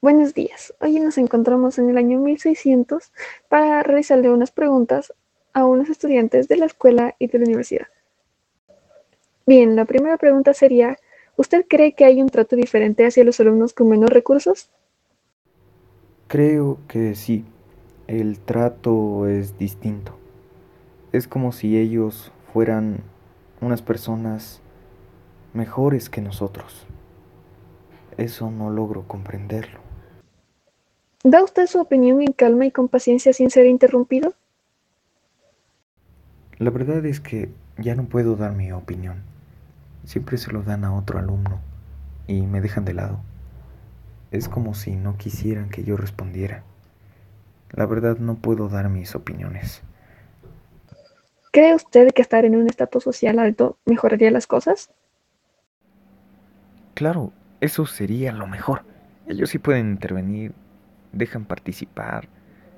Buenos días. Hoy nos encontramos en el año 1600 para realizarle unas preguntas a unos estudiantes de la escuela y de la universidad. Bien, la primera pregunta sería, ¿usted cree que hay un trato diferente hacia los alumnos con menos recursos? Creo que sí, el trato es distinto. Es como si ellos fueran unas personas mejores que nosotros. Eso no logro comprenderlo. ¿Da usted su opinión en calma y con paciencia sin ser interrumpido? La verdad es que ya no puedo dar mi opinión. Siempre se lo dan a otro alumno y me dejan de lado. Es como si no quisieran que yo respondiera. La verdad no puedo dar mis opiniones. ¿Cree usted que estar en un estatus social alto mejoraría las cosas? Claro, eso sería lo mejor. Ellos sí pueden intervenir, dejan participar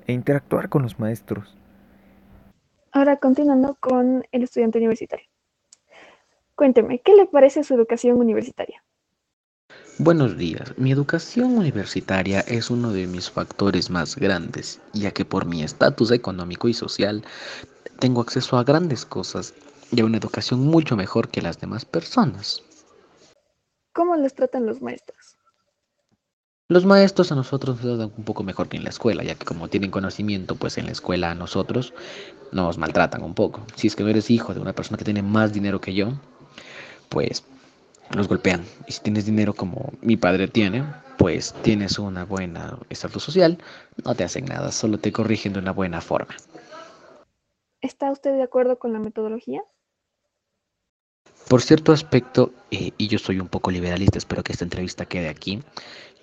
e interactuar con los maestros. Ahora continuando con el estudiante universitario. Cuénteme, ¿qué le parece su educación universitaria? Buenos días. Mi educación universitaria es uno de mis factores más grandes, ya que por mi estatus económico y social tengo acceso a grandes cosas y a una educación mucho mejor que las demás personas. ¿Cómo les tratan los maestros? Los maestros a nosotros nos dan un poco mejor que en la escuela, ya que como tienen conocimiento, pues en la escuela a nosotros nos maltratan un poco. Si es que no eres hijo de una persona que tiene más dinero que yo, pues los golpean. Y si tienes dinero como mi padre tiene, pues tienes una buena estatus social, no te hacen nada, solo te corrigen de una buena forma. ¿Está usted de acuerdo con la metodología? Por cierto aspecto, eh, y yo soy un poco liberalista, espero que esta entrevista quede aquí,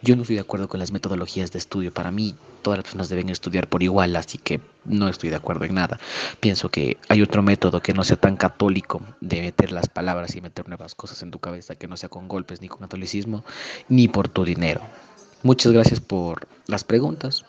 yo no estoy de acuerdo con las metodologías de estudio. Para mí, todas las personas deben estudiar por igual, así que no estoy de acuerdo en nada. Pienso que hay otro método que no sea tan católico de meter las palabras y meter nuevas cosas en tu cabeza, que no sea con golpes ni con catolicismo, ni por tu dinero. Muchas gracias por las preguntas.